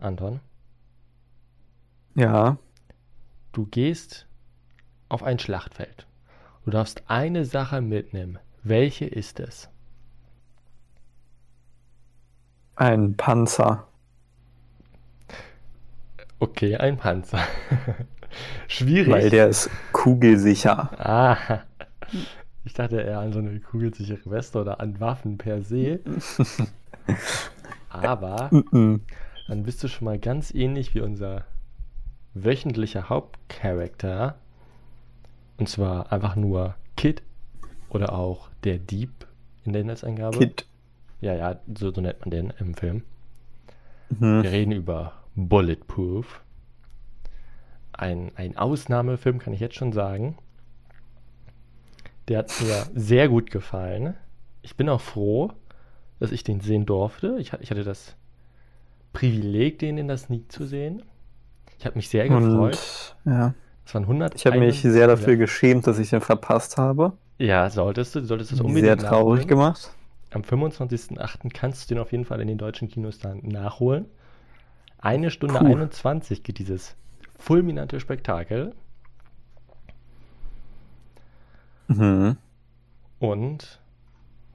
Anton. Ja. Du gehst auf ein Schlachtfeld. Du darfst eine Sache mitnehmen. Welche ist es? Ein Panzer. Okay, ein Panzer. Schwierig. Weil der ist kugelsicher. Ah. Ich dachte eher an so eine kugelsichere Weste oder an Waffen per se. Aber dann bist du schon mal ganz ähnlich wie unser wöchentlicher Hauptcharakter. Und zwar einfach nur Kid oder auch der Dieb in der Inhaltsangabe. Kid. Ja, ja, so, so nennt man den im Film. Mhm. Wir reden über Bulletproof. Ein, ein Ausnahmefilm, kann ich jetzt schon sagen. Der hat mir sehr gut gefallen. Ich bin auch froh, dass ich den sehen durfte. Ich, ich hatte das Privileg, den in der Sneak zu sehen. Ich habe mich sehr gefreut. Und, ja. Es waren 100. Ich habe mich sehr dafür geschämt, dass ich den verpasst habe. Ja, solltest du. Du solltest es unbedingt Sehr traurig nachholen. gemacht. Am 25.08. kannst du den auf jeden Fall in den deutschen Kinos dann nachholen. Eine Stunde Puh. 21 geht dieses fulminante Spektakel. Mhm. Und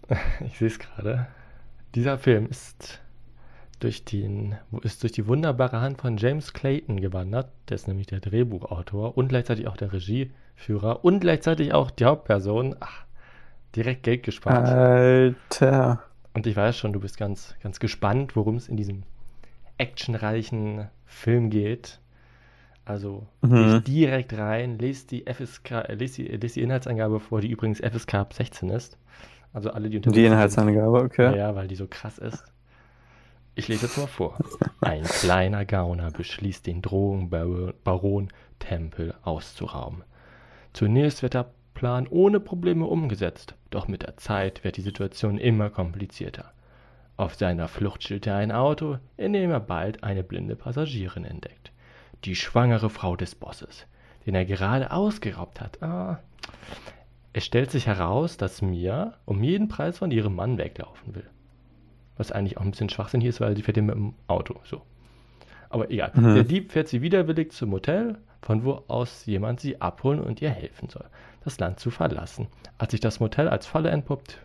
ich sehe es gerade. Dieser Film ist durch, den, ist durch die wunderbare Hand von James Clayton gewandert. Der ist nämlich der Drehbuchautor und gleichzeitig auch der Regieführer und gleichzeitig auch die Hauptperson. Ach, direkt Geld gespart. Alter. Und ich weiß schon, du bist ganz, ganz gespannt, worum es in diesem actionreichen Film geht. Also mhm. direkt rein, lest die FSK, äh, lest die, lest die Inhaltsangabe vor, die übrigens FSK ab 16 ist. Also alle, die unter Die Inhaltsangabe, okay. Ja, weil die so krass ist. Ich lese jetzt mal vor. Ein kleiner Gauner beschließt, den Drogenbaron Tempel auszurauben. Zunächst wird der Plan ohne Probleme umgesetzt, doch mit der Zeit wird die Situation immer komplizierter. Auf seiner Flucht stellt er ein Auto, in dem er bald eine blinde Passagierin entdeckt. Die schwangere Frau des Bosses, den er gerade ausgeraubt hat. Ah. Es stellt sich heraus, dass Mia um jeden Preis von ihrem Mann weglaufen will. Was eigentlich auch ein bisschen schwachsinnig ist, weil sie fährt ja mit dem Auto. So. Aber egal. Mhm. Der Dieb fährt sie widerwillig zum Hotel, von wo aus jemand sie abholen und ihr helfen soll, das Land zu verlassen. Als sich das Motel als Falle entpuppt,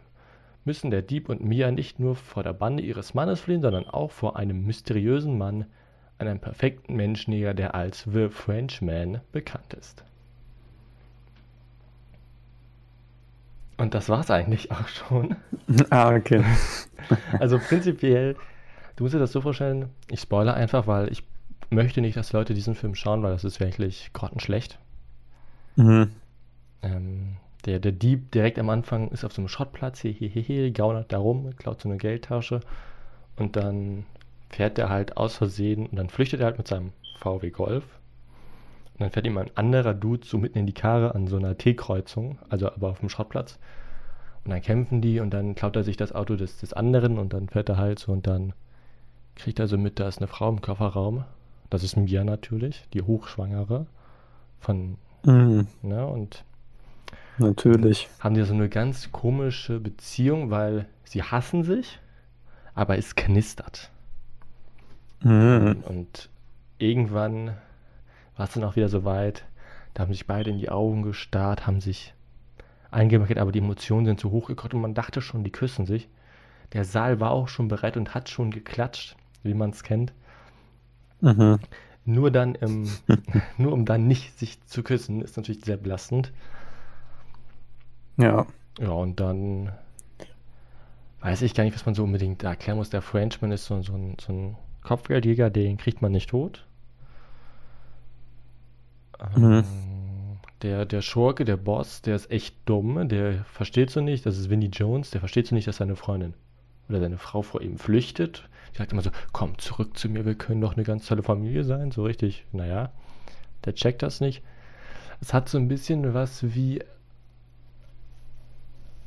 müssen der Dieb und Mia nicht nur vor der Bande ihres Mannes fliehen, sondern auch vor einem mysteriösen Mann, einem perfekten Menschenjäger, der als The Frenchman bekannt ist. Und das war's eigentlich auch schon. Ah, okay. Also prinzipiell, du musst dir das so vorstellen, ich spoilere einfach, weil ich möchte nicht, dass Leute diesen Film schauen, weil das ist wirklich grottenschlecht. Mhm. Ähm, der, der Dieb direkt am Anfang ist auf so einem Schrottplatz, hehehe, gaunert da rum, klaut so eine Geldtasche und dann fährt er halt aus Versehen und dann flüchtet er halt mit seinem VW Golf und dann fährt ihm ein anderer Dude so mitten in die Karre an so einer T-Kreuzung, also aber auf dem Schrottplatz. Und dann kämpfen die und dann klaut er sich das Auto des, des anderen und dann fährt er halt so und dann kriegt er so mit, da ist eine Frau im Kofferraum. Das ist Mia natürlich, die Hochschwangere von, mhm. ne, und natürlich. Haben die so eine ganz komische Beziehung, weil sie hassen sich, aber es knistert. Mhm. Und irgendwann war es dann auch wieder so weit, da haben sich beide in die Augen gestarrt, haben sich eingemacht, aber die Emotionen sind zu hoch gekommen und man dachte schon, die küssen sich. Der Saal war auch schon bereit und hat schon geklatscht, wie man es kennt. Mhm. Nur dann, im, nur um dann nicht sich zu küssen, ist natürlich sehr belastend. Ja. Ja, und dann weiß ich gar nicht, was man so unbedingt erklären muss. Der Frenchman ist so, so, ein, so ein Kopfgeldjäger, den kriegt man nicht tot. Mhm. Ähm, der, der Schurke, der Boss, der ist echt dumm. Der versteht so nicht, das ist Vinnie Jones, der versteht so nicht, dass seine Freundin oder seine Frau vor ihm flüchtet. Die sagt immer so, komm zurück zu mir, wir können doch eine ganz tolle Familie sein. So richtig, naja, der checkt das nicht. Es hat so ein bisschen was wie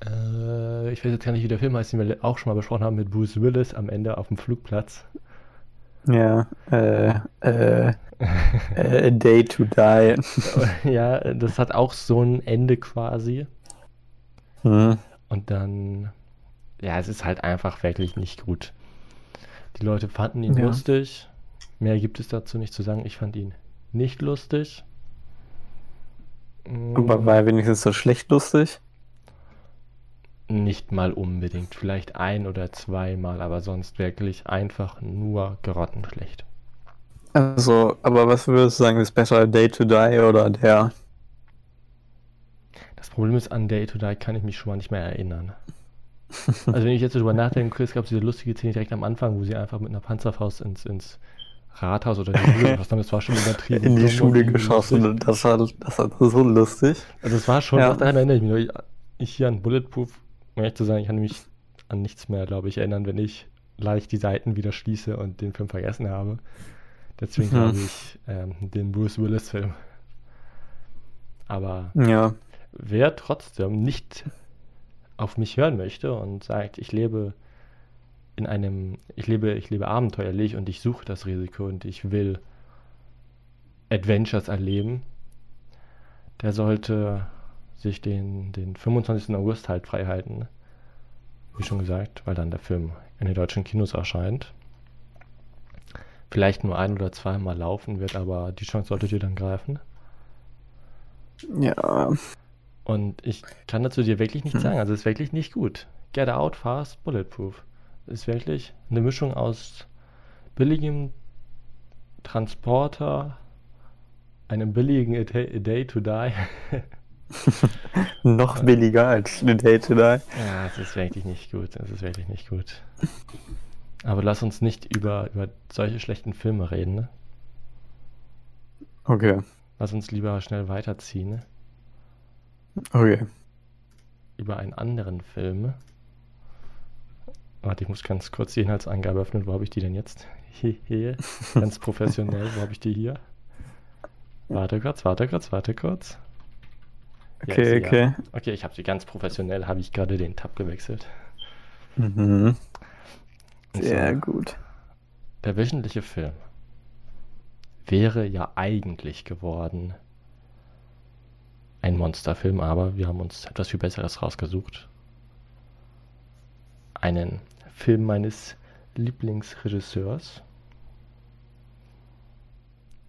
äh, ich weiß jetzt gar nicht, wie der Film heißt, den wir auch schon mal besprochen haben mit Bruce Willis am Ende auf dem Flugplatz. Ja, äh, äh, A Day to Die. ja, das hat auch so ein Ende quasi. Hm. Und dann, ja, es ist halt einfach wirklich nicht gut. Die Leute fanden ihn ja. lustig. Mehr gibt es dazu nicht zu sagen. Ich fand ihn nicht lustig. Aber war er wenigstens so schlecht lustig? Nicht mal unbedingt. Vielleicht ein oder zweimal, aber sonst wirklich einfach nur grottenschlecht. Also, aber was würdest du sagen, ist besser, Day to Die oder der? Das Problem ist, an Day to Die kann ich mich schon mal nicht mehr erinnern. Also wenn ich jetzt darüber nachdenke, es gab diese lustige Szene direkt am Anfang, wo sie einfach mit einer Panzerfaust ins, ins Rathaus oder die Schule geschossen haben. Das war schon übertrieben. In die Schule geschossen und das war, das war so lustig. Also es war schon, Ja. daran erinnere ich mich. Ich hier an Bulletproof, um ehrlich zu sagen, ich kann mich an nichts mehr, glaube ich, erinnern, wenn ich leicht die Seiten wieder schließe und den Film vergessen habe. Deswegen Mhm. glaube ich ähm, den Bruce Willis-Film. Aber Ja. wer trotzdem nicht auf mich hören möchte und sagt, ich lebe in einem, ich lebe, ich lebe abenteuerlich und ich suche das Risiko und ich will Adventures erleben, der sollte sich den, den 25. August halt frei halten. Wie schon gesagt, weil dann der Film in den deutschen Kinos erscheint. Vielleicht nur ein oder zweimal laufen wird, aber die Chance solltet ihr dann greifen. Ja. Und ich kann dazu dir wirklich nichts sagen. Also es ist wirklich nicht gut. Get Out, Fast, Bulletproof. Ist wirklich eine Mischung aus billigem Transporter, einem billigen A Day to Die. Noch billiger als eine Day to Die. ja, es ist wirklich nicht gut. Es ist wirklich nicht gut. Aber lass uns nicht über, über solche schlechten Filme reden. Ne? Okay. Lass uns lieber schnell weiterziehen. Ne? Okay. über einen anderen Film. Warte, ich muss ganz kurz die Inhaltsangabe öffnen. Wo habe ich die denn jetzt? Hier, ganz professionell. Wo habe ich die hier? Warte kurz, warte kurz, warte kurz. Okay, ja. okay. Okay, ich habe sie ganz professionell, habe ich gerade den Tab gewechselt. Mhm. Sehr zwar, gut. Der wöchentliche Film wäre ja eigentlich geworden ein Monsterfilm, aber wir haben uns etwas viel Besseres rausgesucht. Einen Film meines Lieblingsregisseurs,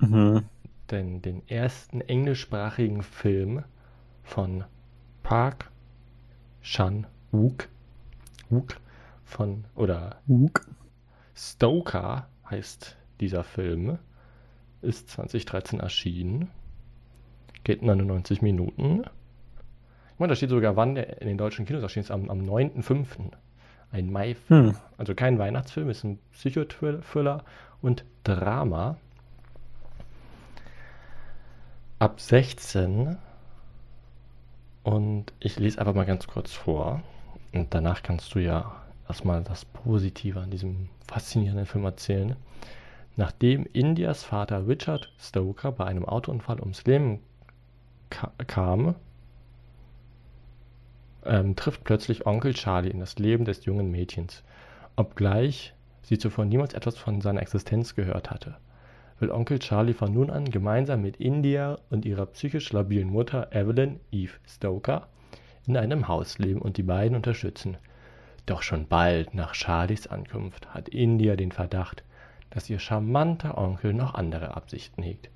Mhm. denn den ersten englischsprachigen Film von Park Chan-wook, Wook von oder Luke. Stoker heißt dieser Film. Ist 2013 erschienen. Geht 99 Minuten. Ich meine, da steht sogar, wann der in den deutschen Kinos erschien. Ist am, am 9.5. Ein Mai-Film. Hm. Also kein Weihnachtsfilm, ist ein Psychothriller und Drama. Ab 16. Und ich lese einfach mal ganz kurz vor. Und danach kannst du ja erstmal das Positive an diesem faszinierenden Film erzählen. Nachdem Indias Vater Richard Stoker bei einem Autounfall ums Leben ka kam, ähm, trifft plötzlich Onkel Charlie in das Leben des jungen Mädchens, obgleich sie zuvor niemals etwas von seiner Existenz gehört hatte. Will Onkel Charlie von nun an gemeinsam mit India und ihrer psychisch labilen Mutter Evelyn Eve Stoker in einem Haus leben und die beiden unterstützen. Doch schon bald nach Charlies Ankunft hat India den Verdacht, dass ihr charmanter Onkel noch andere Absichten hegt.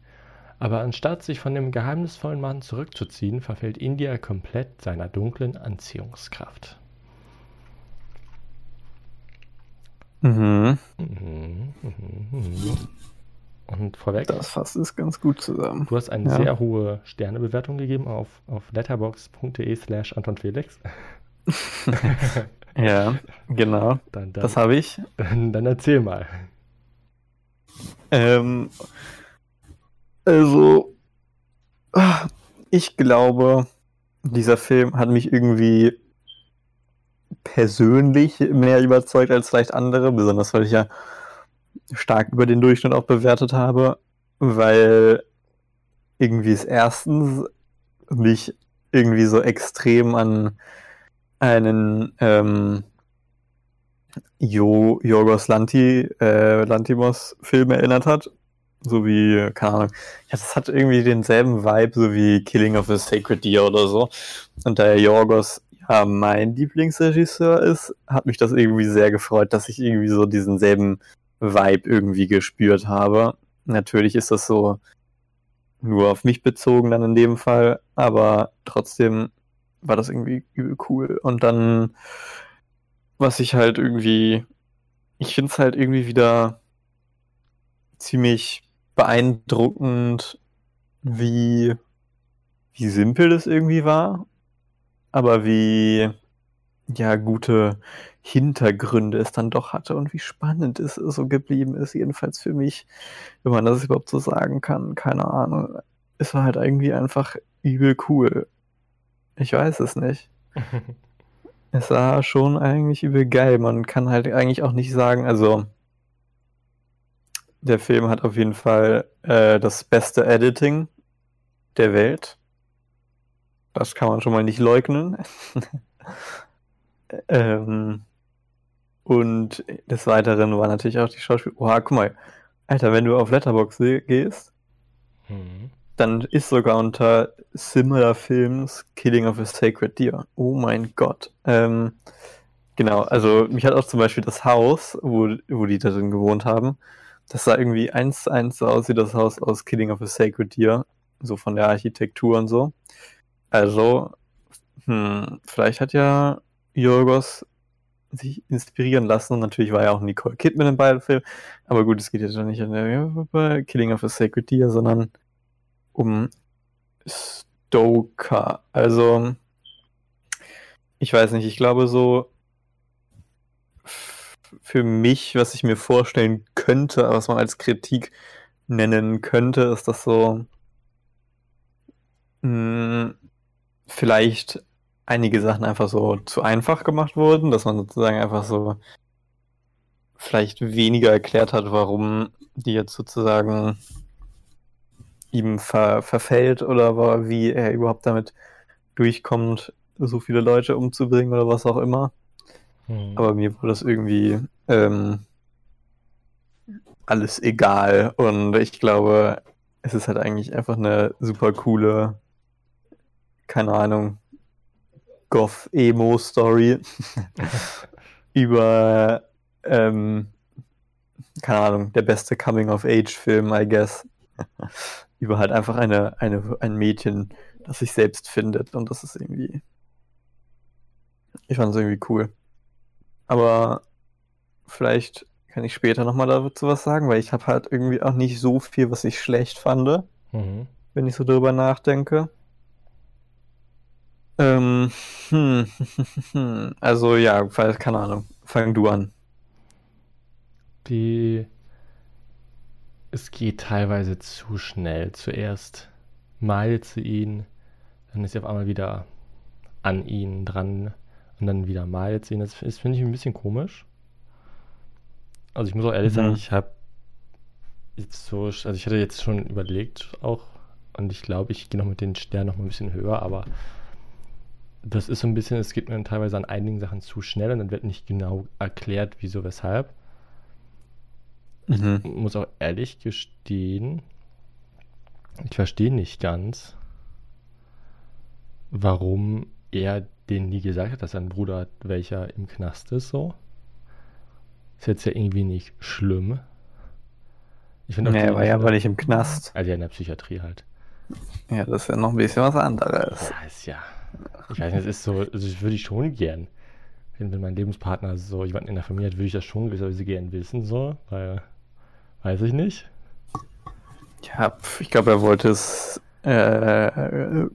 Aber anstatt sich von dem geheimnisvollen Mann zurückzuziehen, verfällt India komplett seiner dunklen Anziehungskraft. Mhm. Mhm, mhm, mhm. Und vorweg, Das fasst es ganz gut zusammen. du hast eine Ja. sehr hohe Sternebewertung gegeben auf, auf letterbox.de slash Anton Felix. Ja, genau. Dann, dann, Das habe ich. dann, dann erzähl mal. Ähm, also, ich glaube, dieser Film hat mich irgendwie persönlich mehr überzeugt als vielleicht andere, besonders weil ich ja stark über den Durchschnitt auch bewertet habe, weil irgendwie es erstens mich irgendwie so extrem an einen ähm, Jo Yorgos Lanti, äh, Lantimos Film erinnert hat. So wie, keine Ahnung, ja, das hat irgendwie denselben Vibe, so wie Killing of a Sacred Deer oder so. Und da ja Yorgos ja mein Lieblingsregisseur ist, hat mich das irgendwie sehr gefreut, dass ich irgendwie so diesen selben Vibe irgendwie gespürt habe. Natürlich ist das so nur auf mich bezogen dann in dem Fall, aber trotzdem war das irgendwie übel cool. Und dann, was ich halt irgendwie, ich finde es halt irgendwie wieder ziemlich beeindruckend, wie, wie simpel das irgendwie war, aber wie, ja, gute Hintergründe es dann doch hatte und wie spannend es so geblieben ist, jedenfalls für mich, wenn man das überhaupt so sagen kann, keine Ahnung. Es war halt irgendwie einfach übel cool. Ich weiß es nicht. es war schon eigentlich übel geil. Man kann halt eigentlich auch nicht sagen, also der Film hat auf jeden Fall äh, das beste Editing der Welt. Das kann man schon mal nicht leugnen. ähm, und des Weiteren war natürlich auch die Schauspiel. Oha, guck mal. Alter, wenn du auf Letterboxd gehst, mhm. dann ist sogar unter Similar Films Killing of a Sacred Deer. Oh mein Gott. Ähm, genau, also mich hat auch zum Beispiel das Haus, wo, wo die da drin gewohnt haben, das sah irgendwie eins zu eins so aus wie das Haus aus Killing of a Sacred Deer. So von der Architektur und so. Also, hm, vielleicht hat ja Jorgos sich inspirieren lassen. Und natürlich war ja auch Nicole Kidman in beiden Filmen. Aber gut, es geht jetzt nicht um Killing of a Sacred Deer, sondern um Stoker. Also, ich weiß nicht, ich glaube so für mich, was ich mir vorstellen könnte, was man als Kritik nennen könnte, ist das so mh, hm, vielleicht einige Sachen einfach so zu einfach gemacht wurden, dass man sozusagen einfach so vielleicht weniger erklärt hat, warum die jetzt sozusagen ihm ver verfällt oder wie er überhaupt damit durchkommt, so viele Leute umzubringen oder was auch immer. Hm. Aber mir war das irgendwie ähm, alles egal und ich glaube, es ist halt eigentlich einfach eine super coole, keine Ahnung, Goth-Emo-Story über, ähm, keine Ahnung, der beste Coming-of-Age-Film, I guess. über halt einfach eine, eine, ein Mädchen, das sich selbst findet und das ist irgendwie. Ich fand es irgendwie cool. Aber vielleicht kann ich später nochmal dazu was sagen, weil ich habe halt irgendwie auch nicht so viel, was ich schlecht fand, mhm. wenn ich so drüber nachdenke. Ähm, hm, also ja, keine Ahnung. Fang du an. Die. Es geht teilweise zu schnell. Zuerst meilt sie ihn, dann ist sie auf einmal wieder an ihn dran und dann wieder meilt sie ihn. Das finde ich ein bisschen komisch. Also ich muss auch ehrlich mhm. sagen, ich habe jetzt so, also ich hatte jetzt schon überlegt auch und ich glaube, ich gehe noch mit den Sternen noch mal ein bisschen höher, aber das ist so ein bisschen, es geht mir teilweise an einigen Sachen zu schnell und dann wird nicht genau erklärt, wieso, weshalb. Mhm. Ich muss auch ehrlich gestehen, ich verstehe nicht ganz, warum er den nie gesagt hat, dass sein Bruder hat, welcher im Knast ist, so. Ist jetzt ja irgendwie nicht schlimm. Ich finde nee, er war ja aber nicht im Knast. Also ja, in der Psychiatrie halt. Ja, das ist ja noch ein bisschen was anderes. Ja, ist ja. Ich weiß nicht, es ist so, also das würde ich schon gern. Wenn, wenn mein Lebenspartner so jemanden in der Familie hat, würde ich das schon gewisserweise gern wissen, so, weil, weiß ich nicht. Ja, ich glaube, er wollte es äh,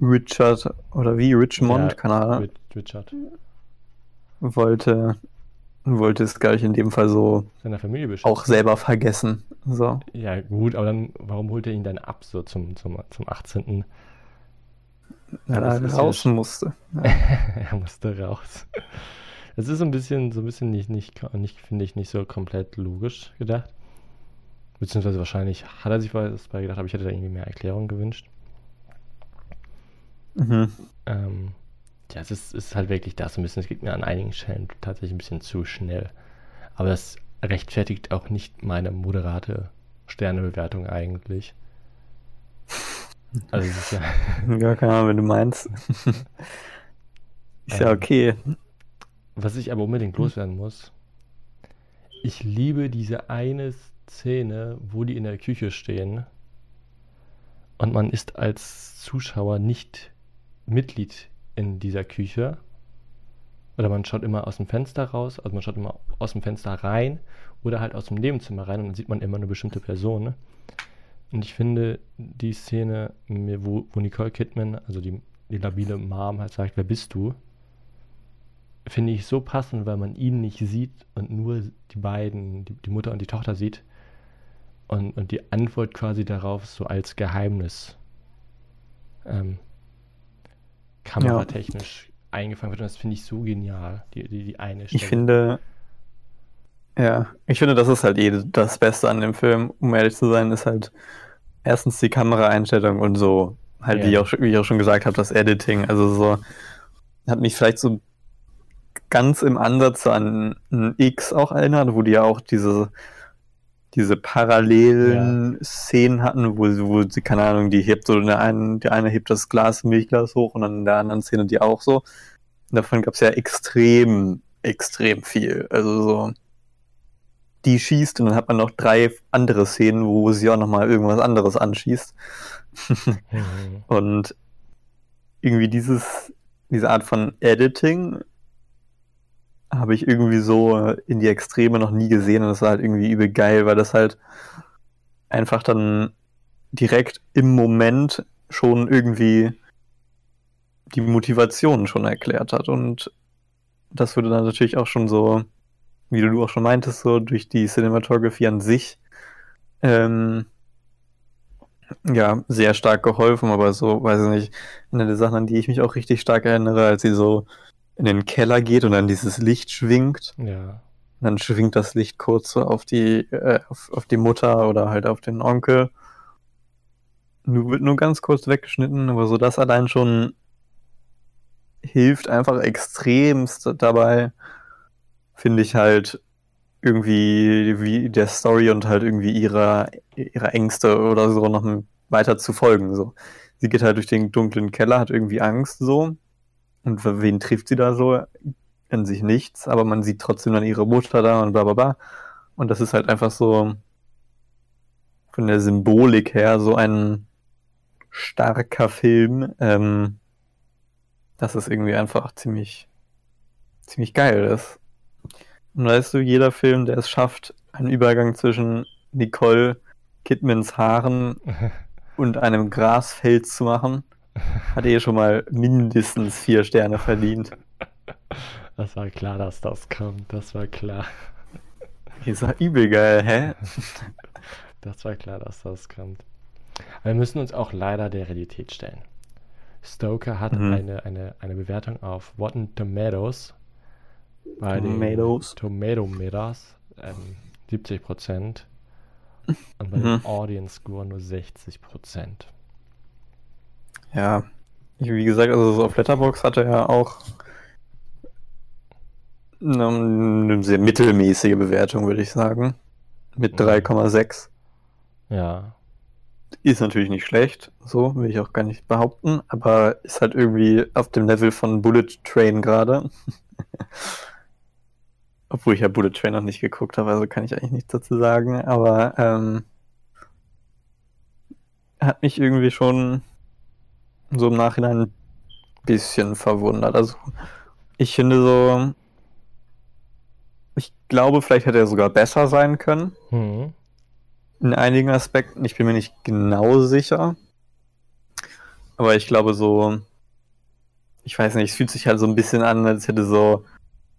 Richard oder wie Richmond, ja, keine Ahnung. Richard. Wollte wollte es gleich in dem Fall so seiner Familie auch selber vergessen. So. Ja, gut, aber dann, warum holt er ihn dann ab, so zum, zum, zum 18. Ja, er raus musste. Ja. er musste raus. Es ist so ein bisschen, so ein bisschen nicht, nicht, nicht finde ich, nicht so komplett logisch gedacht. Beziehungsweise wahrscheinlich hat er sich was bei gedacht, aber ich hätte da irgendwie mehr Erklärung gewünscht. Mhm. Ähm, ja, es ist, ist halt wirklich das ein bisschen, es geht mir an einigen Stellen tatsächlich ein bisschen zu schnell. Aber das rechtfertigt auch nicht meine moderate Sternebewertung eigentlich. Also ist ja. ja, keine Ahnung, wenn du meinst. ist ja ähm, okay. Was ich aber unbedingt loswerden muss, ich liebe diese eine Szene, wo die in der Küche stehen und man ist als Zuschauer nicht Mitglied in dieser Küche. Oder man schaut immer aus dem Fenster raus, also man schaut immer aus dem Fenster rein oder halt aus dem Nebenzimmer rein und dann sieht man immer eine bestimmte Person. Und ich finde die Szene, wo, wo Nicole Kidman, also die, die labile Mom, halt sagt, wer bist du? Finde ich so passend, weil man ihn nicht sieht und nur die beiden, die, die Mutter und die Tochter sieht. Und, und die Antwort quasi darauf so als Geheimnis ähm, kameratechnisch ja. eingefangen wird. Und das finde ich so genial, die, die, die eine Stelle. Ich finde, ja, ich finde, das ist halt eh das Beste an dem Film, um ehrlich zu sein, ist halt erstens die Kameraeinstellung und so, halt, ja. wie, ich auch, wie ich auch schon gesagt habe, das Editing. Also so, hat mich vielleicht so ganz im Ansatz an ein X auch erinnert, wo die ja auch diese, diese parallelen ja. Szenen hatten, wo, wo sie, keine Ahnung, die hebt so, der eine, der eine hebt das Glas, Milchglas hoch und dann in der anderen Szene die auch so. Und davon gab es ja extrem, extrem viel. Also so, die schießt und dann hat man noch drei andere Szenen, wo sie auch nochmal irgendwas anderes anschießt. mhm. Und irgendwie dieses, diese Art von Editing habe ich irgendwie so in die Extreme noch nie gesehen und das war halt irgendwie übel geil, weil das halt einfach dann direkt im Moment schon irgendwie die Motivation schon erklärt hat und das würde dann natürlich auch schon so wie du auch schon meintest, so durch die Cinematography an sich, ähm, ja, sehr stark geholfen, aber so, weiß ich nicht, eine der Sachen, an die ich mich auch richtig stark erinnere, als sie so in den Keller geht und dann dieses Licht schwingt. Ja. Dann schwingt das Licht kurz so auf die, äh, auf, auf die Mutter oder halt auf den Onkel. Nur wird nur ganz kurz weggeschnitten, aber so das allein schon hilft einfach extremst dabei, finde ich halt irgendwie wie der Story und halt irgendwie ihrer, ihrer Ängste oder so noch weiter zu folgen. So. Sie geht halt durch den dunklen Keller, hat irgendwie Angst so. Und wen trifft sie da so? An sich nichts, aber man sieht trotzdem dann ihre Mutter da und bla bla bla. Und das ist halt einfach so von der Symbolik her so ein starker Film, ähm, dass es irgendwie einfach ziemlich, ziemlich geil ist. Und weißt du, jeder Film, der es schafft, einen Übergang zwischen Nicole Kidmans Haaren und einem Grasfeld zu machen, hat eh schon mal mindestens vier Sterne verdient. Das war klar, dass das kommt. Das war klar. Ist ja übel geil, hä? Das war klar, dass das kommt. wir müssen uns auch leider der Realität stellen. Stoker hat mhm. eine, eine, eine Bewertung auf Rotten Tomatoes bei Tomatoes. den Tomatometers ähm, 70% und bei mhm. dem Audience Score nur 60% Ja, wie gesagt, also so auf Letterbox hatte er auch eine, eine sehr mittelmäßige Bewertung, würde ich sagen. Mit 3,6. Mhm. Ja. Ist natürlich nicht schlecht, so will ich auch gar nicht behaupten, aber ist halt irgendwie auf dem Level von Bullet Train gerade. Obwohl ich ja Bullet Train noch nicht geguckt habe, also kann ich eigentlich nichts dazu sagen. Aber ähm, hat mich irgendwie schon so im Nachhinein ein bisschen verwundert. Also ich finde so, ich glaube, vielleicht hätte er sogar besser sein können. Mhm. In einigen Aspekten. Ich bin mir nicht genau sicher. Aber ich glaube so, ich weiß nicht, es fühlt sich halt so ein bisschen an, als hätte so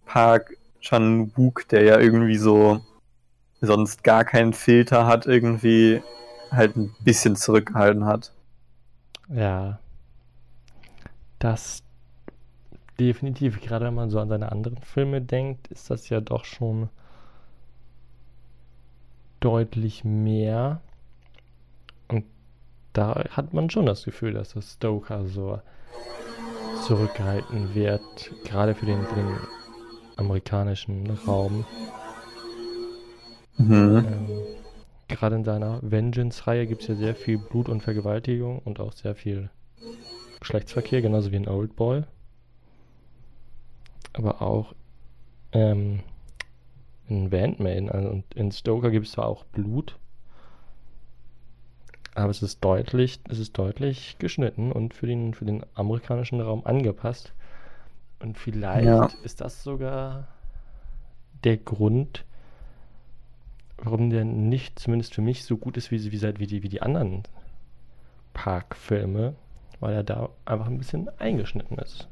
Park Chan Wook, der ja irgendwie so sonst gar keinen Filter hat, irgendwie halt ein bisschen zurückgehalten hat. Ja. Das definitiv, gerade wenn man so an seine anderen Filme denkt, ist das ja doch schon deutlich mehr. Und da hat man schon das Gefühl, dass das Stoker so zurückgehalten wird, gerade für den, für den amerikanischen Raum. Mhm. Ähm, Gerade in seiner Vengeance-Reihe gibt es ja sehr viel Blut und Vergewaltigung und auch sehr viel Geschlechtsverkehr, genauso wie in Old Boy. Aber auch ähm, in Bandmaiden. Also, und in Stoker gibt es zwar auch Blut, aber es ist deutlich, es ist deutlich geschnitten und für den, für den amerikanischen Raum angepasst. Und vielleicht Ja. ist das sogar der Grund, warum der nicht, zumindest für mich, so gut ist wie, wie, wie, die, wie die anderen Park-Filme, weil er da einfach ein bisschen eingeschnitten ist.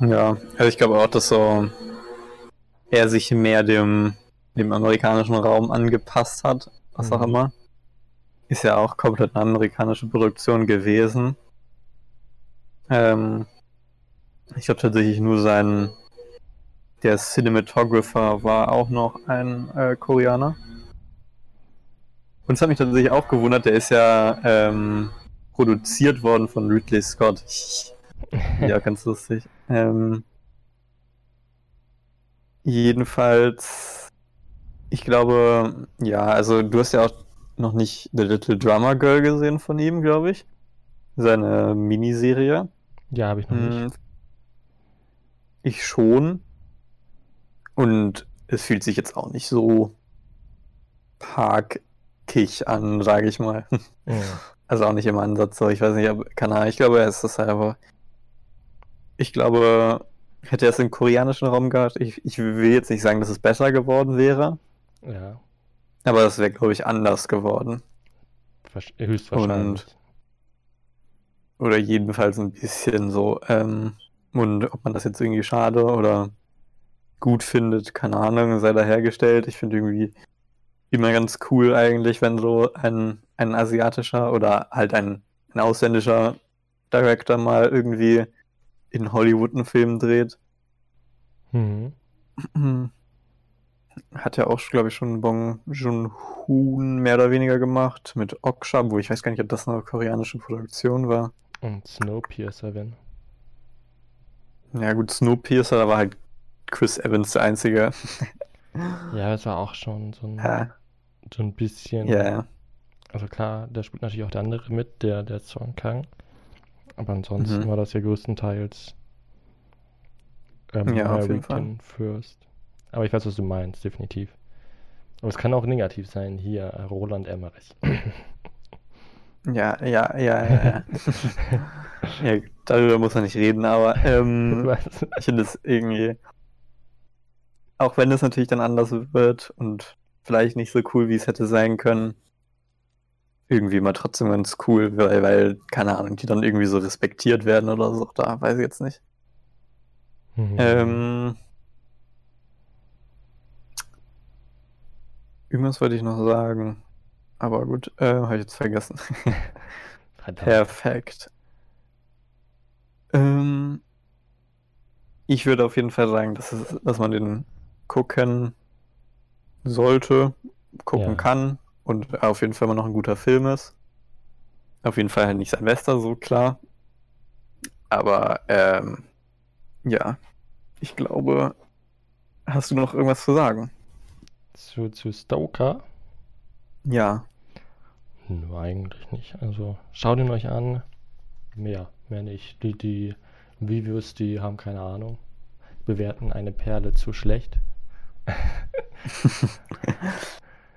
Ja, also ich glaube auch, dass so er sich mehr dem, dem amerikanischen Raum angepasst hat, was auch Mhm. immer. Ist ja auch komplett eine amerikanische Produktion gewesen. Ähm, ich glaube tatsächlich nur sein, der Cinematographer war auch noch ein äh, Koreaner. Und es hat mich tatsächlich auch gewundert, der ist ja ähm, produziert worden von Ridley Scott. ja, ganz lustig. Ähm, jedenfalls, ich glaube, ja, also du hast ja auch noch nicht The Little Drummer Girl gesehen von ihm, glaube ich. Seine Miniserie. Ja, habe ich noch nicht. Ich schon. Und es fühlt sich jetzt auch nicht so parkig an, sage ich mal. Ja. Also auch nicht im Ansatz so. Ich weiß nicht, aber keine Ahnung. Ich glaube, er ist das aber. Ich glaube, hätte er es im koreanischen Raum gehabt, ich, ich will jetzt nicht sagen, dass es besser geworden wäre, ja, aber es wäre, glaube ich, anders geworden. wahrsch- höchstwahrscheinlich. Oder jedenfalls ein bisschen so. Ähm, und ob man das jetzt irgendwie schade oder gut findet, keine Ahnung, sei dahergestellt. Ich finde irgendwie immer ganz cool eigentlich, wenn so ein, ein asiatischer oder halt ein, ein ausländischer Director mal irgendwie in Hollywood einen Film dreht. Mhm. Hat ja auch, glaube ich, schon Bong Joon-hoon mehr oder weniger gemacht mit Okja, wo ich weiß gar nicht, ob das eine koreanische Produktion war. Und Snowpiercer, wenn. Ja gut, Snowpiercer, da war halt Chris Evans der Einzige. Ja, das war auch schon so ein, Ja, so ein bisschen. ja. Also klar, da spielt natürlich auch der andere mit, der, der Song Kang. Aber ansonsten Mhm. war das ja größtenteils ähm, Ja, auf jeden American First. Aber ich weiß, was du meinst, definitiv. Aber es kann auch negativ sein, hier, äh, Roland Emmerich. Ja, ja, ja, ja, ja. ja, darüber muss man nicht reden, aber ähm, ich finde es irgendwie, auch wenn es natürlich dann anders wird und vielleicht nicht so cool, wie es hätte sein können, irgendwie mal trotzdem ganz cool, weil, weil, keine Ahnung, die dann irgendwie so respektiert werden oder so, da weiß ich jetzt nicht. Mhm. Ähm, irgendwas wollte ich noch sagen, aber gut, äh, habe ich jetzt vergessen. Perfekt. Ähm, ich würde auf jeden Fall sagen, dass, es, dass man den gucken sollte, gucken Ja. kann und auf jeden Fall immer noch ein guter Film ist. Auf jeden Fall halt nicht Silvester, so klar. Aber ähm, ja, ich glaube, hast du noch irgendwas zu sagen? Zu, zu Stoker? Ja, Nö, eigentlich nicht. Also schaut ihn euch an. Mehr, mehr nicht. Die, die Reviews, die haben keine Ahnung. Bewerten eine Perle zu schlecht.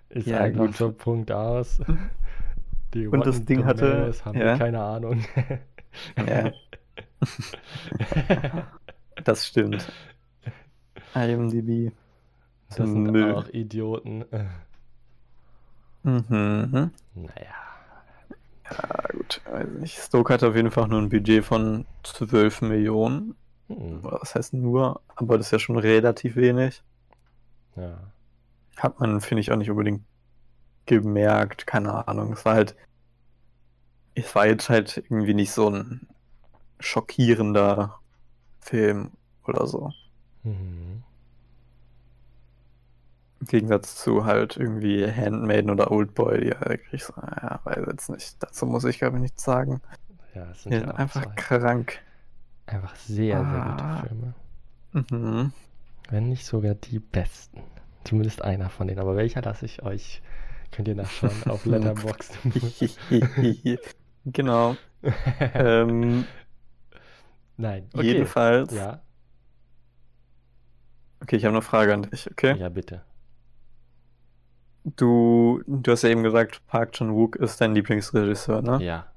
Ist Ja, einfach gut. so Punkt aus. Die Und das Ding hatte- haben ja. keine Ahnung. Ja. das stimmt. IMDb. Das sind Müll. auch Idioten. Mhm. Naja. Ja, gut, weiß nicht. Stoke hat auf jeden Fall nur ein Budget von 12 Millionen. Hm, Was heißt nur, aber das ist ja schon relativ wenig. ja. Hat man, finde ich, auch nicht unbedingt gemerkt. Keine Ahnung. Es war halt. Es war jetzt halt irgendwie nicht so ein schockierender Film oder so. Mhm. Im Gegensatz zu halt irgendwie Handmaiden oder Oldboy, die ja wirklich so, ja, weiß jetzt nicht. Dazu muss ich, glaube ich, nichts sagen. Ja, es sind Die ja sind einfach zwei. krank. Einfach sehr, sehr gute Ah. Filme. Mhm. Wenn nicht sogar die besten. Zumindest einer von denen. Aber welcher lasse ich euch? Könnt ihr nachschauen auf Letterboxd. genau. Ähm, Nein. Okay. Jedenfalls Ja. Okay, ich habe eine Frage an dich, okay? Ja, bitte. Du, du hast ja eben gesagt, Park Chan-wook ist dein Lieblingsregisseur, ne? Ja.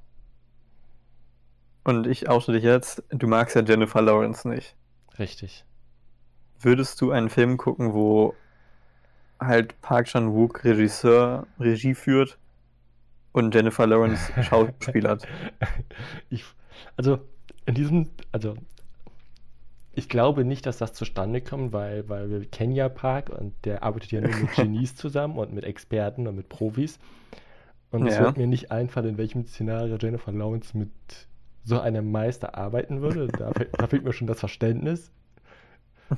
Und ich oute dich jetzt, du magst ja Jennifer Lawrence nicht. Richtig. Würdest du einen Film gucken, wo halt Park Chan-wook Regisseur, Regie führt und Jennifer Lawrence schauspielert? ich, also, in diesem, also, ich glaube nicht, dass das zustande kommt, weil, weil wir kennen ja Park und der arbeitet ja nur mit Genies zusammen und mit Experten und mit Profis. Und es Ja. wird mir nicht einfallen, in welchem Szenario Jennifer Lawrence mit so einem Meister arbeiten würde. Da, da fehlt mir schon das Verständnis.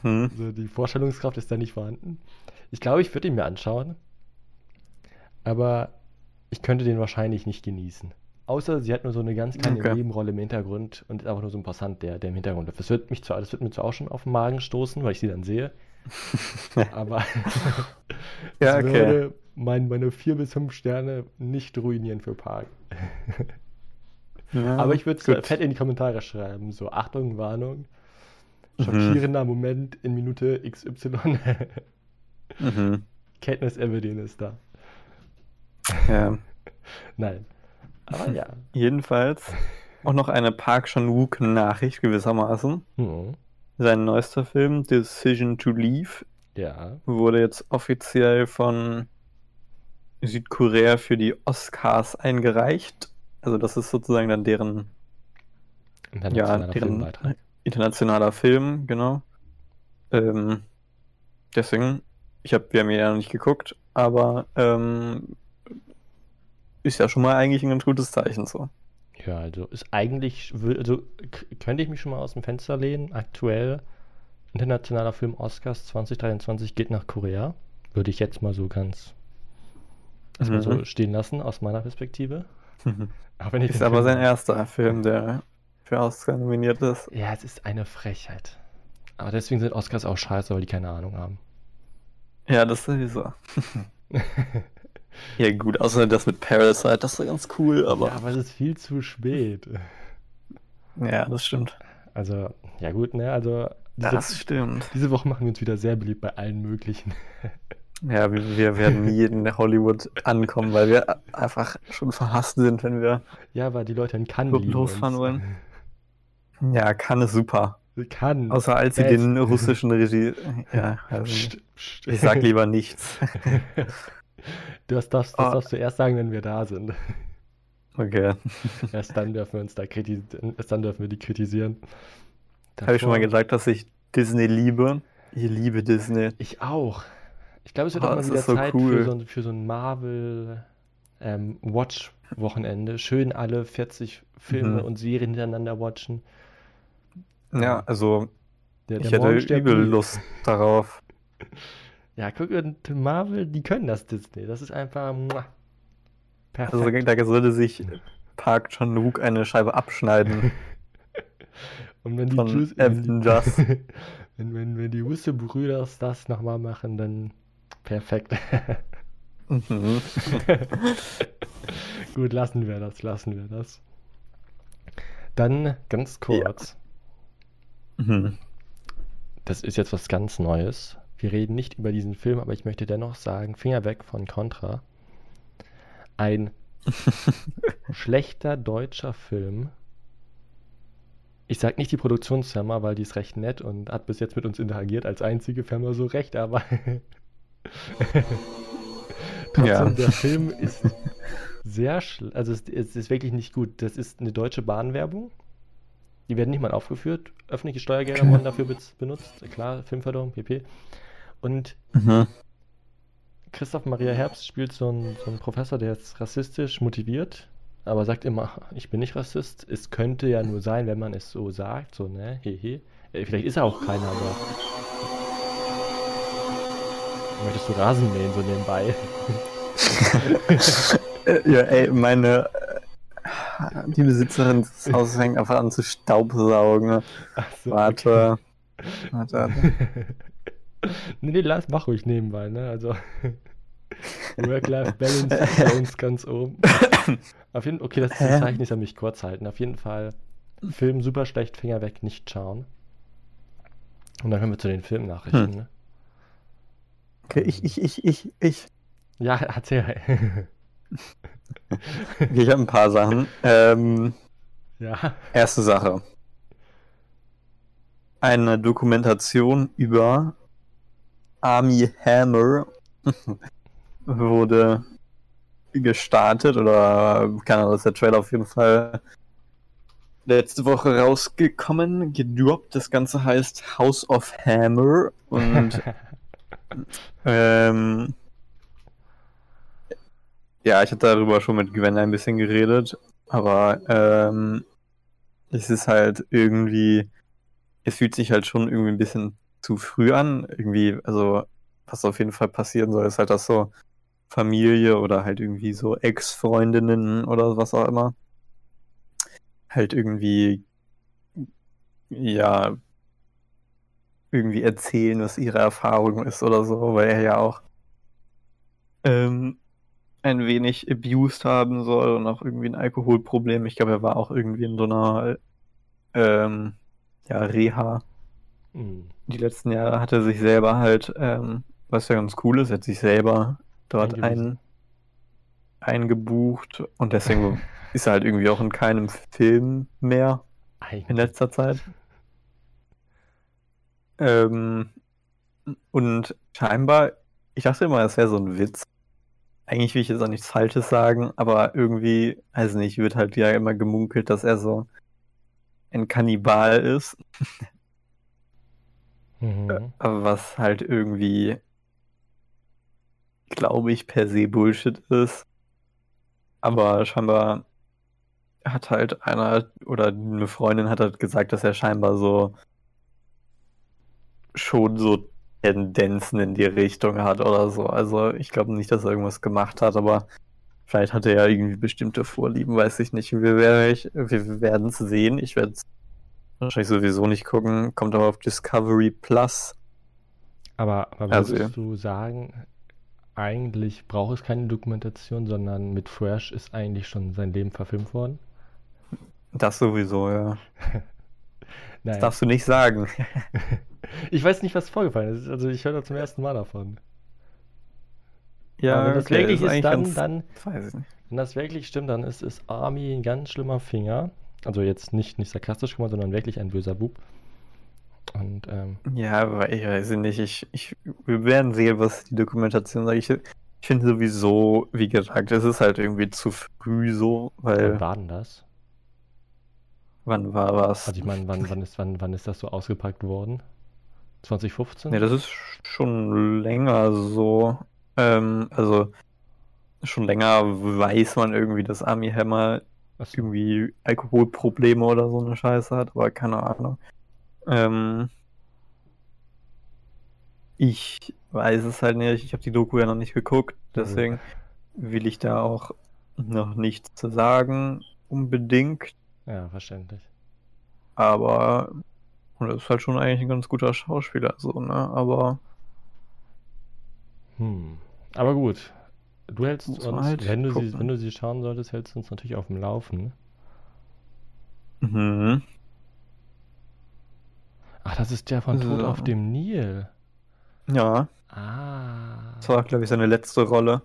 Mhm. Also die Vorstellungskraft ist da nicht vorhanden. Ich glaube, ich würde ihn mir anschauen. Aber ich könnte den wahrscheinlich nicht genießen. Außer sie hat nur so eine ganz kleine Okay. Nebenrolle im Hintergrund und ist einfach nur so ein Passant, der, der im Hintergrund läuft. Das wird, mich zwar, das wird mir zwar auch schon auf den Magen stoßen, weil ich sie dann sehe. Aber Ja, okay. würde mein, meine vier bis fünf Sterne nicht ruinieren für Park. Ja, Aber ich würde es fett in die Kommentare schreiben. So, Achtung, Warnung. Mhm. Schockierender Moment in Minute XY. Mhm. Katniss Everdeen ist da. Ja. Nein. Aber ja. Jedenfalls auch noch eine Park Chan-wook Nachricht gewissermaßen. Hm. Sein neuester Film, Decision to Leave, Ja. wurde jetzt offiziell von Südkorea für die Oscars eingereicht. Also das ist sozusagen dann deren, ja, Internationaler deren Filmbeitrag. internationaler Film, genau. Ähm, deswegen, ich habe, wir haben ihn ja noch nicht geguckt, aber ähm, ist ja schon mal eigentlich ein ganz gutes Zeichen so. Ja, also ist eigentlich, also könnte ich mich schon mal aus dem Fenster lehnen. Aktuell internationaler Film Oscars 2023 geht nach Korea. Würde ich jetzt mal so ganz erstmal so Mhm. stehen lassen aus meiner Perspektive. Auch wenn ich Ist aber Film- sein erster Film, der für Oscar nominiert ist. Ja, es ist eine Frechheit. Aber deswegen sind Oscars auch scheiße, weil die keine Ahnung haben. Ja, das sowieso. Ja, gut, außer das mit Parasite, das ist ganz cool, aber. ja, aber es ist viel zu spät. Ja, das stimmt. Also, ja gut, ne? Also, diese, Das stimmt. diese Woche machen wir uns wieder sehr beliebt bei allen möglichen. Ja, wir, wir werden nie in Hollywood ankommen, weil wir einfach schon verhasst sind, wenn wir. Ja, weil die Leute in Cannes losfahren wollen. Ja, kann es super. Cannes. Außer als sie den russischen Regie. Ja, also ich sag lieber nichts. Das darfst, das Ah. darfst du erst sagen, wenn wir da sind. Okay. Erst dann dürfen wir uns da kritisieren. Erst dann dürfen wir die kritisieren. Habe ich schon mal gesagt, dass ich Disney liebe? Ich liebe Disney. Ich auch. Ich glaube, es wird Oh, auch mal wieder so Zeit cool. für, so ein, für so ein Marvel ähm, Watch-Wochenende. Schön alle 40 Filme Mhm. und Serien hintereinander watchen. Ja, also Der, ich der hätte Morgenstern- übel Lust darauf. Ja, guck, und Marvel, die können das Disney. Das ist einfach muah, perfekt. Also da sollte sich Park Chan-wook eine Scheibe abschneiden. und wenn die, von Jus- wenn die, Avengers. wenn, wenn, wenn die Russe-Brüder das nochmal machen, dann perfekt. Mhm. Gut, lassen wir das, lassen wir das. Dann ganz kurz. Mhm. Das ist jetzt was ganz Neues. Wir reden nicht über diesen Film, aber ich möchte dennoch sagen, Finger weg von Contra. Ein schlechter deutscher Film. Ich sag nicht die Produktionsfirma, weil die ist recht nett und hat bis jetzt mit uns interagiert als einzige Firma so recht, aber trotzdem, Ja. der Film ist sehr schl also es, es ist wirklich nicht gut. Das ist eine deutsche Bahnwerbung. Die werden nicht mal aufgeführt. Öffentliche Steuergelder wurden dafür benutzt. Klar, Filmförderung, pp. Und Mhm. Christoph Maria Herbst spielt so einen, so einen Professor, der ist rassistisch motiviert, aber sagt immer, ich bin nicht Rassist. Es könnte ja nur sein, wenn man es so sagt, so, ne, hehe. Äh, Vielleicht ist er auch keiner, aber. Möchtest du Rasen mähen, so nebenbei? Äh, Ja, ey, meine. Die Besitzerin des Hauses fängt einfach an zu staubsaugen. Ach so, Warte. Warte, warte. nee, nee, lass, mach ruhig nebenbei, ne? Also. Work-Life-Balance bei uns ganz oben. Auf jeden okay, das? Zeichen ist ja mich kurz halten. Auf jeden Fall, Film super schlecht, Finger weg, nicht schauen. Und dann kommen wir zu den Filmnachrichten. Hm. Ne? Okay, ich, ich, ich, ich, ich. Ja, erzähl. Ich habe ein paar Sachen. Ähm, ja. erste Sache. Eine Dokumentation über Army Hammer wurde gestartet oder keine Ahnung, ist der Trailer auf jeden Fall letzte Woche rausgekommen, gedroppt. Das Ganze heißt House of Hammer und ähm, ja, ich hatte darüber schon mit Gwen ein bisschen geredet, aber ähm, es ist halt irgendwie, es fühlt sich halt schon irgendwie ein bisschen zu früh an. Irgendwie, also was auf jeden Fall passieren soll, ist halt, dass so Familie oder halt irgendwie so Ex-Freundinnen oder was auch immer halt irgendwie ja irgendwie erzählen, was ihre Erfahrung ist oder so, weil er ja auch ähm, ein wenig abused haben soll und auch irgendwie ein Alkoholproblem. Ich glaube, er war auch irgendwie in so einer ähm, ja, Reha. Die letzten Jahre hat er sich selber halt, ähm, was ja ganz cool ist, er hat sich selber dort ein, eingebucht und deswegen ist er halt irgendwie auch in keinem Film mehr in letzter Zeit. Ähm, und scheinbar, ich dachte immer, es wäre so ein Witz. Eigentlich will ich jetzt auch nichts Falsches sagen, aber irgendwie, weiß nicht, wird halt ja immer gemunkelt, dass er so ein Kannibal ist, Mhm. aber was halt irgendwie, glaube ich, per se Bullshit ist. Aber scheinbar hat halt einer oder eine Freundin hat halt gesagt, dass er scheinbar so schon so Tendenzen in die Richtung hat oder so. Also ich glaube nicht, dass er irgendwas gemacht hat, aber vielleicht hat er ja irgendwie bestimmte Vorlieben, weiß ich nicht. Wir, wir werden es sehen. Ich werde es wahrscheinlich sowieso nicht gucken. Kommt aber auf Discovery Plus. Aber, aber Also, würdest du sagen, eigentlich braucht es keine Dokumentation, sondern mit Fresh ist eigentlich schon sein Leben verfilmt worden? Das sowieso, ja. Das darfst du nicht sagen. Ich weiß nicht, was vorgefallen ist. Also ich höre da zum ersten Mal davon. Ja, wenn das okay, wirklich ist, eigentlich dann, ganz- dann, wenn das wirklich stimmt, dann ist, ist Army ein ganz schlimmer Finger. Also jetzt nicht, nicht sarkastisch gemeint, sondern wirklich ein böser Bub. Und ähm, Ja, aber ich weiß nicht. Ich, ich, wir werden sehen, was die Dokumentation sagt. Ich, ich finde sowieso, wie gesagt, es ist halt irgendwie zu früh so, wann weil war denn das? wann war was? Also ich meine, wann, wann, ist, wann, wann ist das so ausgepackt worden? 2015? Ne, das ist schon länger so. Ähm, also schon länger weiß man irgendwie, dass Army Hammer Achso. irgendwie Alkoholprobleme oder so eine Scheiße hat, aber keine Ahnung. Ähm, ich weiß es halt nicht. Ich habe die Doku ja noch nicht geguckt, deswegen will ich da auch noch nichts zu sagen, unbedingt. Ja, verständlich. Aber und er ist halt schon eigentlich ein ganz guter Schauspieler, so, ne? Aber Hm. Aber gut. Du hältst uns, halt wenn, du sie, wenn du sie schauen solltest, hältst du uns natürlich auf dem Laufen. mhm. Ach, das ist der von Tod So. auf dem Nil. ja, Ah. das war, glaube ich, seine letzte Rolle.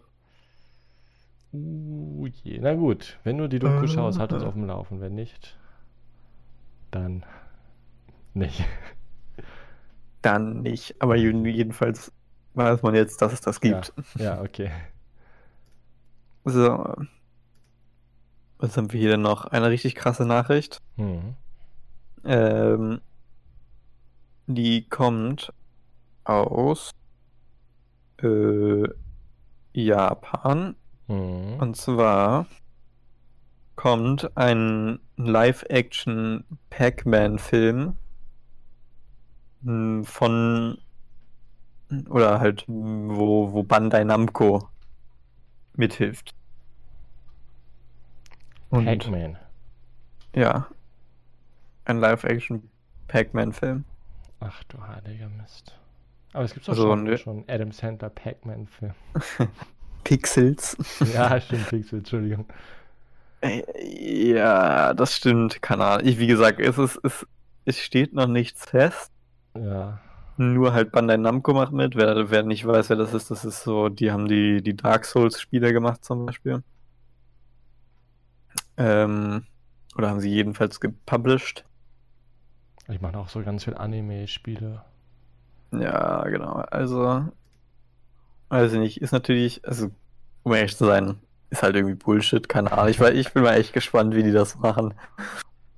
Uh, je. Na gut, wenn du die Doku Äh, schaust, halt uns auf dem Laufen. Wenn nicht, dann nicht. Dann nicht. Aber jeden- jedenfalls weiß man jetzt, dass es das gibt. Ja, okay. So. Was haben wir hier denn noch? Eine richtig krasse Nachricht. Hm. Ähm, die kommt aus äh, Japan. Hm. Und zwar kommt ein Live-Action Pac-Man-Film m, von oder halt wo, wo Bandai Namco mithilft. Und Pac-Man. ja, ein Live-Action Pac-Man-Film. Ach du heiliger Mist. Aber es gibt doch Also, schon, ne- schon Adam Sandler Pac-Man-Film. Pixels. Ja, stimmt, Pixel, Entschuldigung. Äh, Ja, das stimmt, keine Ahnung. Ich, wie gesagt, es ist, es, es steht noch nichts fest. Ja. Nur halt Bandai Namco macht mit. Wer, wer nicht weiß, wer das ist, das ist so, die haben die, die Dark Souls-Spiele gemacht zum Beispiel. Ähm, oder haben sie jedenfalls gepublished. Ich mache auch so ganz viel Anime-Spiele. Ja, genau. Also, weiß ich nicht, ist natürlich, also, um ehrlich zu sein, ist halt irgendwie Bullshit, keine Ahnung. Ich, ich bin mal echt gespannt, wie die das machen.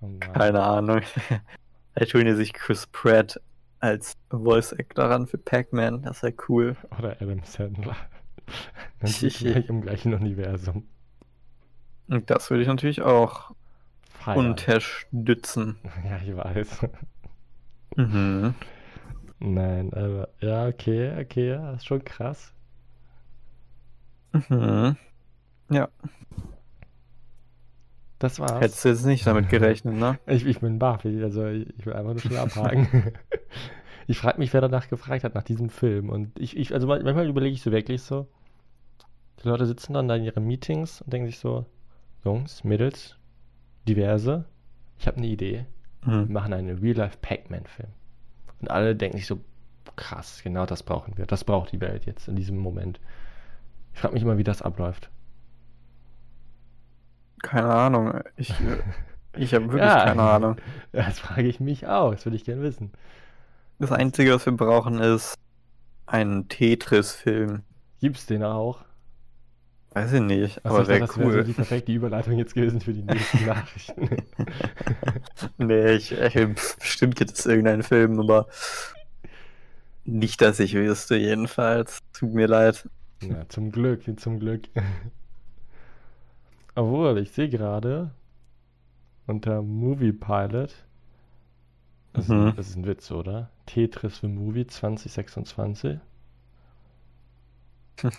Oh. Keine Ahnung. Vielleicht holen die sich Chris Pratt als Voice Actor ran für Pac-Man, das wäre cool. Oder Adam Sandler. Dann sind wir im gleichen Universum. Und das würde ich natürlich auch Feiern. unterstützen. Ja, ich weiß. Mhm. Nein, aber ja, okay, okay, ja, ist schon krass. Mhm. Ja, Das war's. hättest du jetzt nicht damit gerechnet, ne? Ich, ich bin baff, also ich will einfach nur schnell abhaken. ich frage mich, wer danach gefragt hat, nach diesem Film. Und ich, ich also manchmal überlege ich so wirklich so, die Leute sitzen dann da in ihren Meetings und denken sich so, Jungs, Mädels, diverse, ich habe eine Idee. Wir Mhm. machen einen Real-Life Pac-Man-Film. Und alle denken sich so, krass, genau das brauchen wir. Das braucht die Welt jetzt in diesem Moment. Ich frage mich immer, wie das abläuft. Keine Ahnung. Ich, ich habe wirklich Ja. keine Ahnung. Das frage ich mich auch, das würde ich gerne wissen. Das Einzige, was wir brauchen, ist ein Tetris-Film. Gibt's den auch? Weiß ich nicht, Achso, aber ich dachte, wäre das wäre so cool. die perfekte Überleitung jetzt gewesen für die nächsten Nachrichten. nee, ich, ich, pf, bestimmt gibt es irgendeinen Film, aber nicht, dass ich wüsste, jedenfalls. Tut mir leid. Na, zum Glück, zum Glück. Obwohl, ich sehe gerade unter Movie Pilot, das, Mhm. ist, das ist ein Witz, oder? Tetris für Movie 2026.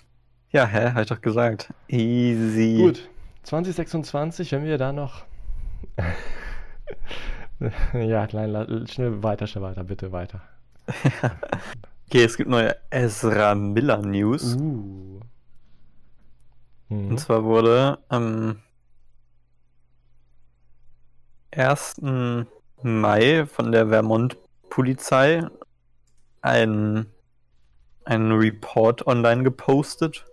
Ja, hä, hab ich doch gesagt. Easy. Gut, 2026, wenn wir da noch. ja, klein, schnell weiter, schnell weiter, bitte weiter. Okay, es gibt neue Ezra Miller News. Uh. Mhm. Und zwar wurde am 1. Mai von der Vermont-Polizei ein, ein Report online gepostet,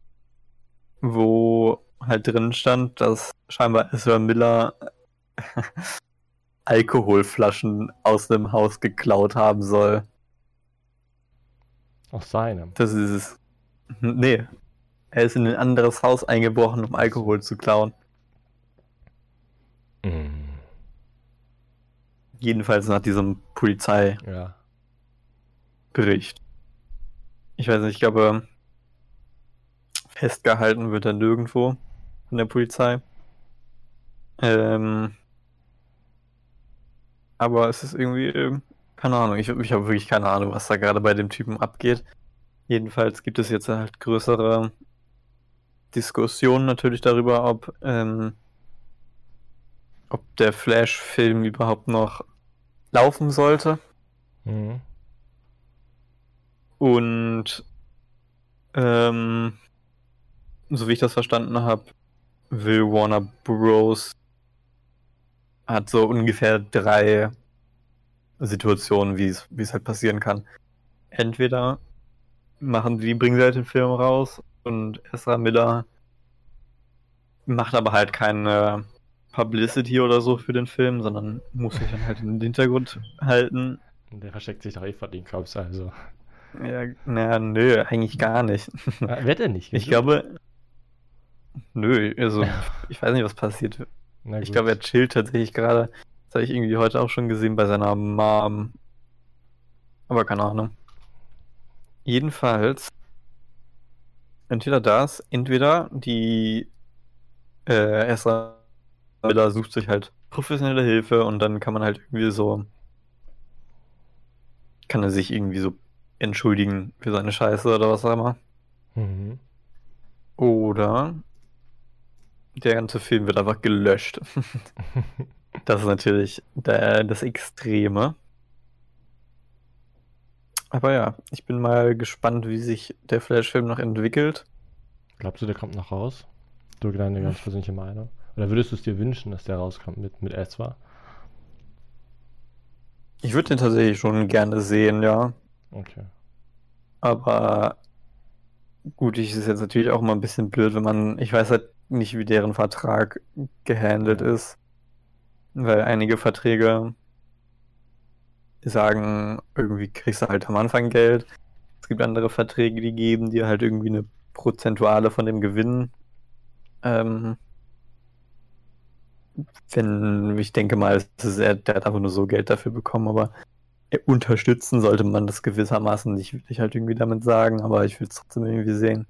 wo halt drin stand, dass scheinbar Ezra Miller Alkoholflaschen aus dem Haus geklaut haben soll. Aus seinem. Das ist es. Nee. Er ist in ein anderes Haus eingebrochen, um Alkohol zu klauen. Mhm. Jedenfalls nach diesem Polizeibericht. Ja. Ich weiß nicht, ich glaube, festgehalten wird er nirgendwo von der Polizei. Ähm, aber es ist irgendwie, ähm, keine Ahnung, ich, ich habe wirklich keine Ahnung, was da gerade bei dem Typen abgeht. Jedenfalls gibt es jetzt halt größere Diskussionen natürlich darüber, ob, ähm, ob der Flash-Film überhaupt noch laufen sollte. Mhm. Und ähm, so wie ich das verstanden habe, will Warner Bros. hat so ungefähr drei Situationen, wie es wie es halt passieren kann. Entweder machen die, bringen sie halt den Film raus und Ezra Miller macht aber halt keine Publicity oder so für den Film, sondern muss sich dann halt in den Hintergrund halten Der versteckt sich doch eh vor den Cops, also. Ja, na, nö, eigentlich gar nicht. Wird er nicht? Ich glaube, nö, also ich weiß nicht, was passiert. Ich glaube, er chillt tatsächlich gerade. Das habe ich irgendwie heute auch schon gesehen bei seiner Mom. Aber keine Ahnung. Jedenfalls, entweder das, entweder die äh, Miller sucht sich halt professionelle Hilfe und dann kann man halt irgendwie so, kann er sich irgendwie so entschuldigen für seine Scheiße oder was auch immer. Mhm. Oder der ganze Film wird einfach gelöscht. Das ist natürlich der, das Extreme. Aber ja, ich bin mal gespannt, wie sich der Flash-Film noch entwickelt. Glaubst du, der kommt noch raus? Du deine ganz persönliche Meinung? Oder würdest du es dir wünschen, dass der rauskommt mit, mit Ezra? Ich würde den tatsächlich schon gerne sehen, ja. Okay. Aber gut, ich ist jetzt natürlich auch mal ein bisschen blöd, wenn man, ich weiß halt nicht, wie deren Vertrag gehandelt Ja. ist. Weil einige Verträge sagen, irgendwie kriegst du halt am Anfang Geld. Es gibt andere Verträge, die geben dir halt irgendwie eine Prozentuale von dem Gewinn. Ähm, wenn, ich denke mal, ist er, der hat einfach nur so Geld dafür bekommen, aber äh, unterstützen sollte man das gewissermaßen nicht wirklich halt irgendwie damit sagen, aber ich will es trotzdem irgendwie sehen.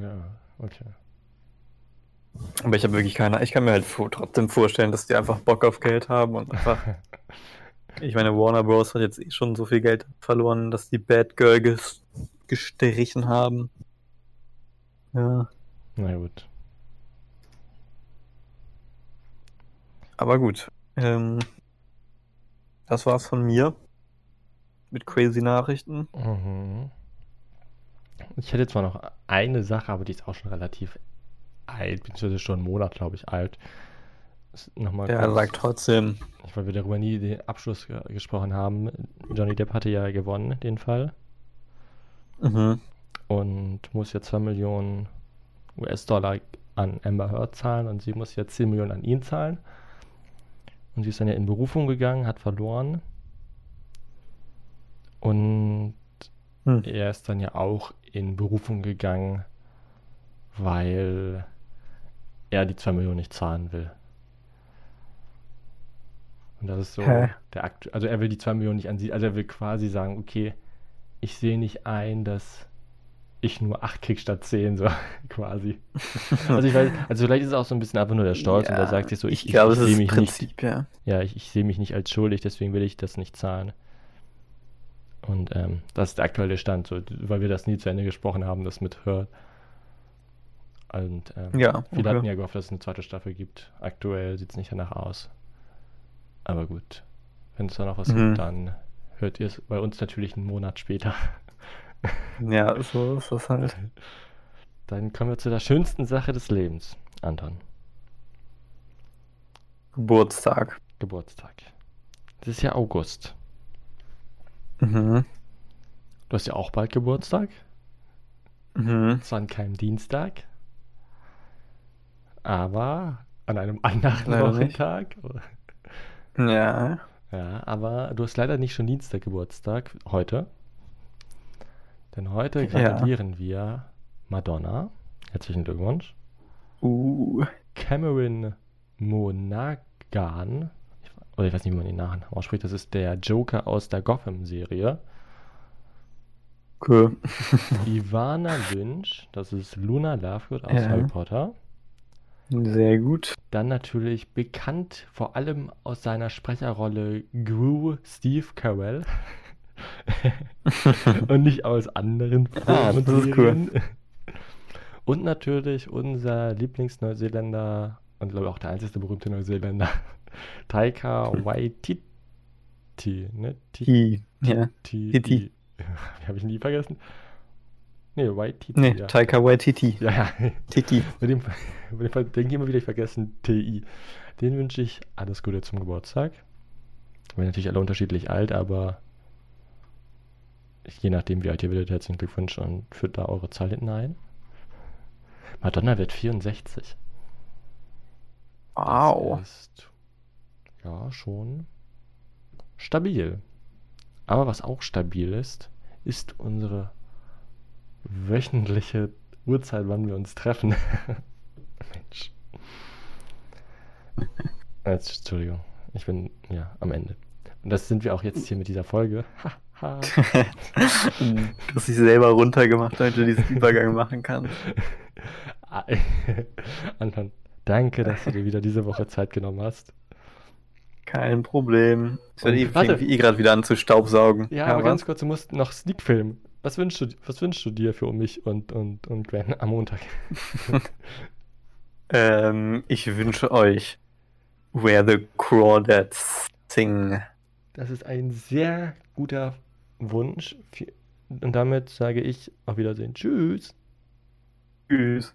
Ja, okay. Aber ich habe wirklich keine, ich kann mir halt trotzdem vorstellen, dass die einfach Bock auf Geld haben und einfach, ich meine, Warner Bros. hat jetzt eh schon so viel Geld verloren, dass die Bad Girl ges gestrichen haben. Ja, Na gut. aber gut. Ähm, das war's von mir. Mit crazy Nachrichten. Mhm. Ich hätte zwar noch eine Sache, aber die ist auch schon relativ alt, beziehungsweise schon einen Monat, glaube ich, alt. Nochmal Der kurz, sagt trotzdem. weil wir darüber nie den Abschluss ge gesprochen haben. Johnny Depp hatte ja gewonnen, den Fall. Mhm. Und muss jetzt 2 Millionen US-Dollar an Amber Heard zahlen und sie muss jetzt 10 Millionen an ihn zahlen. Und sie ist dann ja in Berufung gegangen, hat verloren. Und Hm. er ist dann ja auch in Berufung gegangen, weil er die 2 Millionen nicht zahlen will. Und das ist so Hä? der Akt. Also er will die 2 Millionen nicht an sie, also er will quasi sagen, okay, ich sehe nicht ein, dass ich nur 8 krieg statt 10, so quasi. Also ich weiß, also vielleicht ist es auch so ein bisschen einfach nur der Stolz und er sagt sich so, ich, ich glaube, ich, es sehe ist mich nicht, Prinzip, ja. ja, ich, ich sehe mich nicht als schuldig, deswegen will ich das nicht zahlen. Und ähm, das ist der aktuelle Stand, so, weil wir das nie zu Ende gesprochen haben, das mit Hurt. Und ähm, Ja, viele okay. hatten ja gehofft, dass es eine zweite Staffel gibt. Aktuell sieht es nicht danach aus. Aber gut, wenn es da noch was Mhm. gibt, dann hört ihr es bei uns natürlich einen Monat später. Ja, so ist das halt. Dann kommen wir zu der schönsten Sache des Lebens, Anton. Geburtstag. Geburtstag. Es ist ja August. Mhm. Du hast ja auch bald Geburtstag. Mhm. Zwar an keinem Dienstag, aber an einem anderen. Wochentag. Ja. Ja, aber du hast leider nicht schon Dienstag Geburtstag heute. Denn heute Ja. gratulieren wir Madonna. Herzlichen Glückwunsch. Uh. Cameron Monaghan. Oder ich weiß nicht, wie man den Nachnamen ausspricht. Das ist der Joker aus der Gotham-Serie. Cool. Ivana Lynch. Das ist Luna Lovegood aus Ja. Harry Potter. Sehr gut. Dann natürlich bekannt vor allem aus seiner Sprecherrolle Gru Steve Carell. Und nicht aus anderen Ah, das ist Serien. Und natürlich unser Lieblingsneuseeländer und glaube ich auch der einzige berühmte Neuseeländer, Taika Waititi. Ne? Ti. Ja. Titi. Titi. Habe ich nie vergessen? Nee, Waititi. Nee, ja. Taika Waititi. ja, ja. Titi. Bei dem, bei dem Fall denke ich immer wieder, ich vergessen TI. Den wünsche ich alles Gute zum Geburtstag. Wir sind natürlich alle unterschiedlich alt, aber je nachdem, wie alt ihr werdet, herzlichen Glückwunsch und führt da eure Zahl hinten ein. Madonna wird 64. Wow. Das ist ja schon stabil. Aber was auch stabil ist, ist unsere wöchentliche Uhrzeit, wann wir uns treffen. Mensch. Jetzt, Entschuldigung, ich bin ja am Ende. Und das sind wir auch jetzt hier mit dieser Folge. Haha. du hast dich selber runtergemacht, damit du diesen Übergang machen kannst. Anton, danke, dass du dir wieder diese Woche Zeit genommen hast. Kein Problem. Ich werde eh, gerade wieder an zu staubsaugen. Ja, aber was? ganz kurz, du musst noch Sneak filmen. Was wünschst du, was wünschst du dir für mich und, und, und Gwen am Montag? Ähm, ich wünsche euch Where the Crawdads Sing. Das ist ein sehr guter Wunsch. Und damit sage ich auf Wiedersehen. Tschüss. Tschüss.